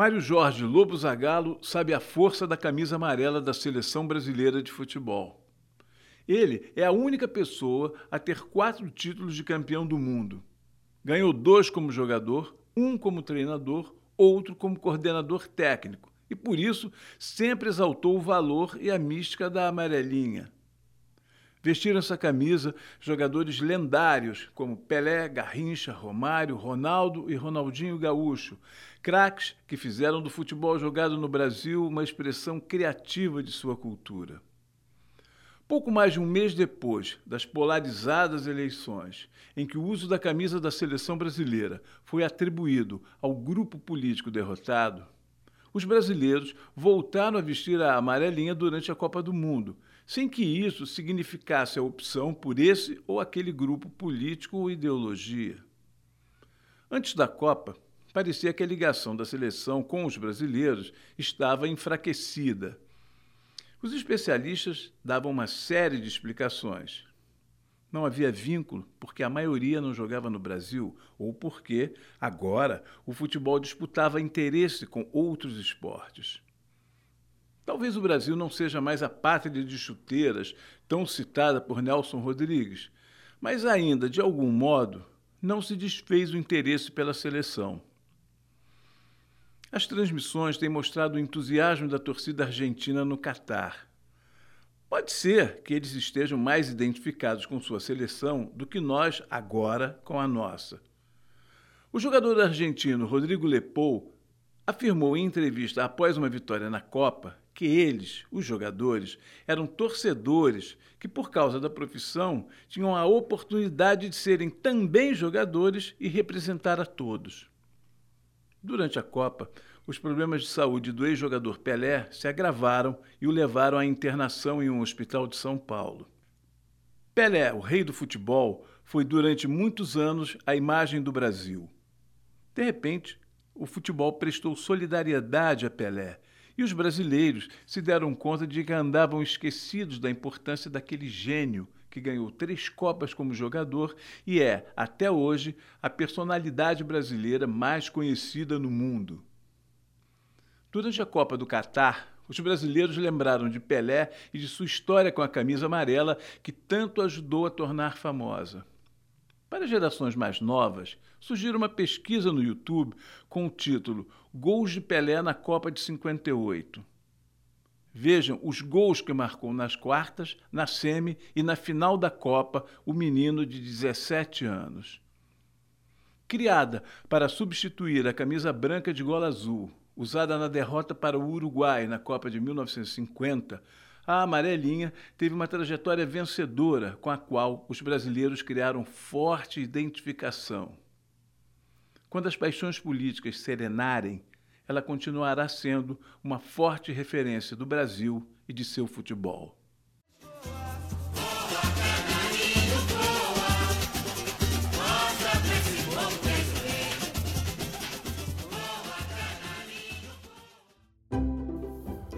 Mário Jorge Lobo Zagallo sabe a força da camisa amarela da seleção brasileira de futebol. Ele é a única pessoa a ter quatro títulos de campeão do mundo. Ganhou dois como jogador, um como treinador, outro como coordenador técnico, e por isso sempre exaltou o valor e a mística da amarelinha. Vestiram essa camisa jogadores lendários como Pelé, Garrincha, Romário, Ronaldo e Ronaldinho Gaúcho, craques que fizeram do futebol jogado no Brasil uma expressão criativa de sua cultura. Pouco mais de um mês depois das polarizadas eleições, em que o uso da camisa da seleção brasileira foi atribuído ao grupo político derrotado, os brasileiros voltaram a vestir a amarelinha durante a Copa do Mundo, sem que isso significasse a opção por esse ou aquele grupo político ou ideologia. Antes da Copa, parecia que a ligação da seleção com os brasileiros estava enfraquecida. Os especialistas davam uma série de explicações. Não havia vínculo porque a maioria não jogava no Brasil ou porque, agora, o futebol disputava interesse com outros esportes. Talvez o Brasil não seja mais a pátria de chuteiras tão citada por Nelson Rodrigues, mas ainda, de algum modo, não se desfez o interesse pela seleção. As transmissões têm mostrado o entusiasmo da torcida argentina no Catar. Pode ser que eles estejam mais identificados com sua seleção do que nós agora com a nossa. O jogador argentino Rodrigo Lepou afirmou em entrevista após uma vitória na Copa que eles, os jogadores, eram torcedores que, por causa da profissão, tinham a oportunidade de serem também jogadores e representar a todos. Durante a Copa, os problemas de saúde do ex-jogador Pelé se agravaram e o levaram à internação em um hospital de São Paulo. Pelé, o rei do futebol, foi durante muitos anos a imagem do Brasil. De repente, o futebol prestou solidariedade a Pelé e os brasileiros se deram conta de que andavam esquecidos da importância daquele gênio que ganhou três Copas como jogador e é, até hoje, a personalidade brasileira mais conhecida no mundo. Durante a Copa do Catar, os brasileiros lembraram de Pelé e de sua história com a camisa amarela que tanto ajudou a tornar famosa. Para gerações mais novas, surgiu uma pesquisa no YouTube com o título Gols de Pelé na Copa de 58. Vejam os gols que marcou nas quartas, na semi e na final da Copa o menino de 17 anos. Criada para substituir a camisa branca de gola azul, usada na derrota para o Uruguai na Copa de 1950, a amarelinha teve uma trajetória vencedora com a qual os brasileiros criaram forte identificação. Quando as paixões políticas serenarem, ela continuará sendo uma forte referência do Brasil e de seu futebol.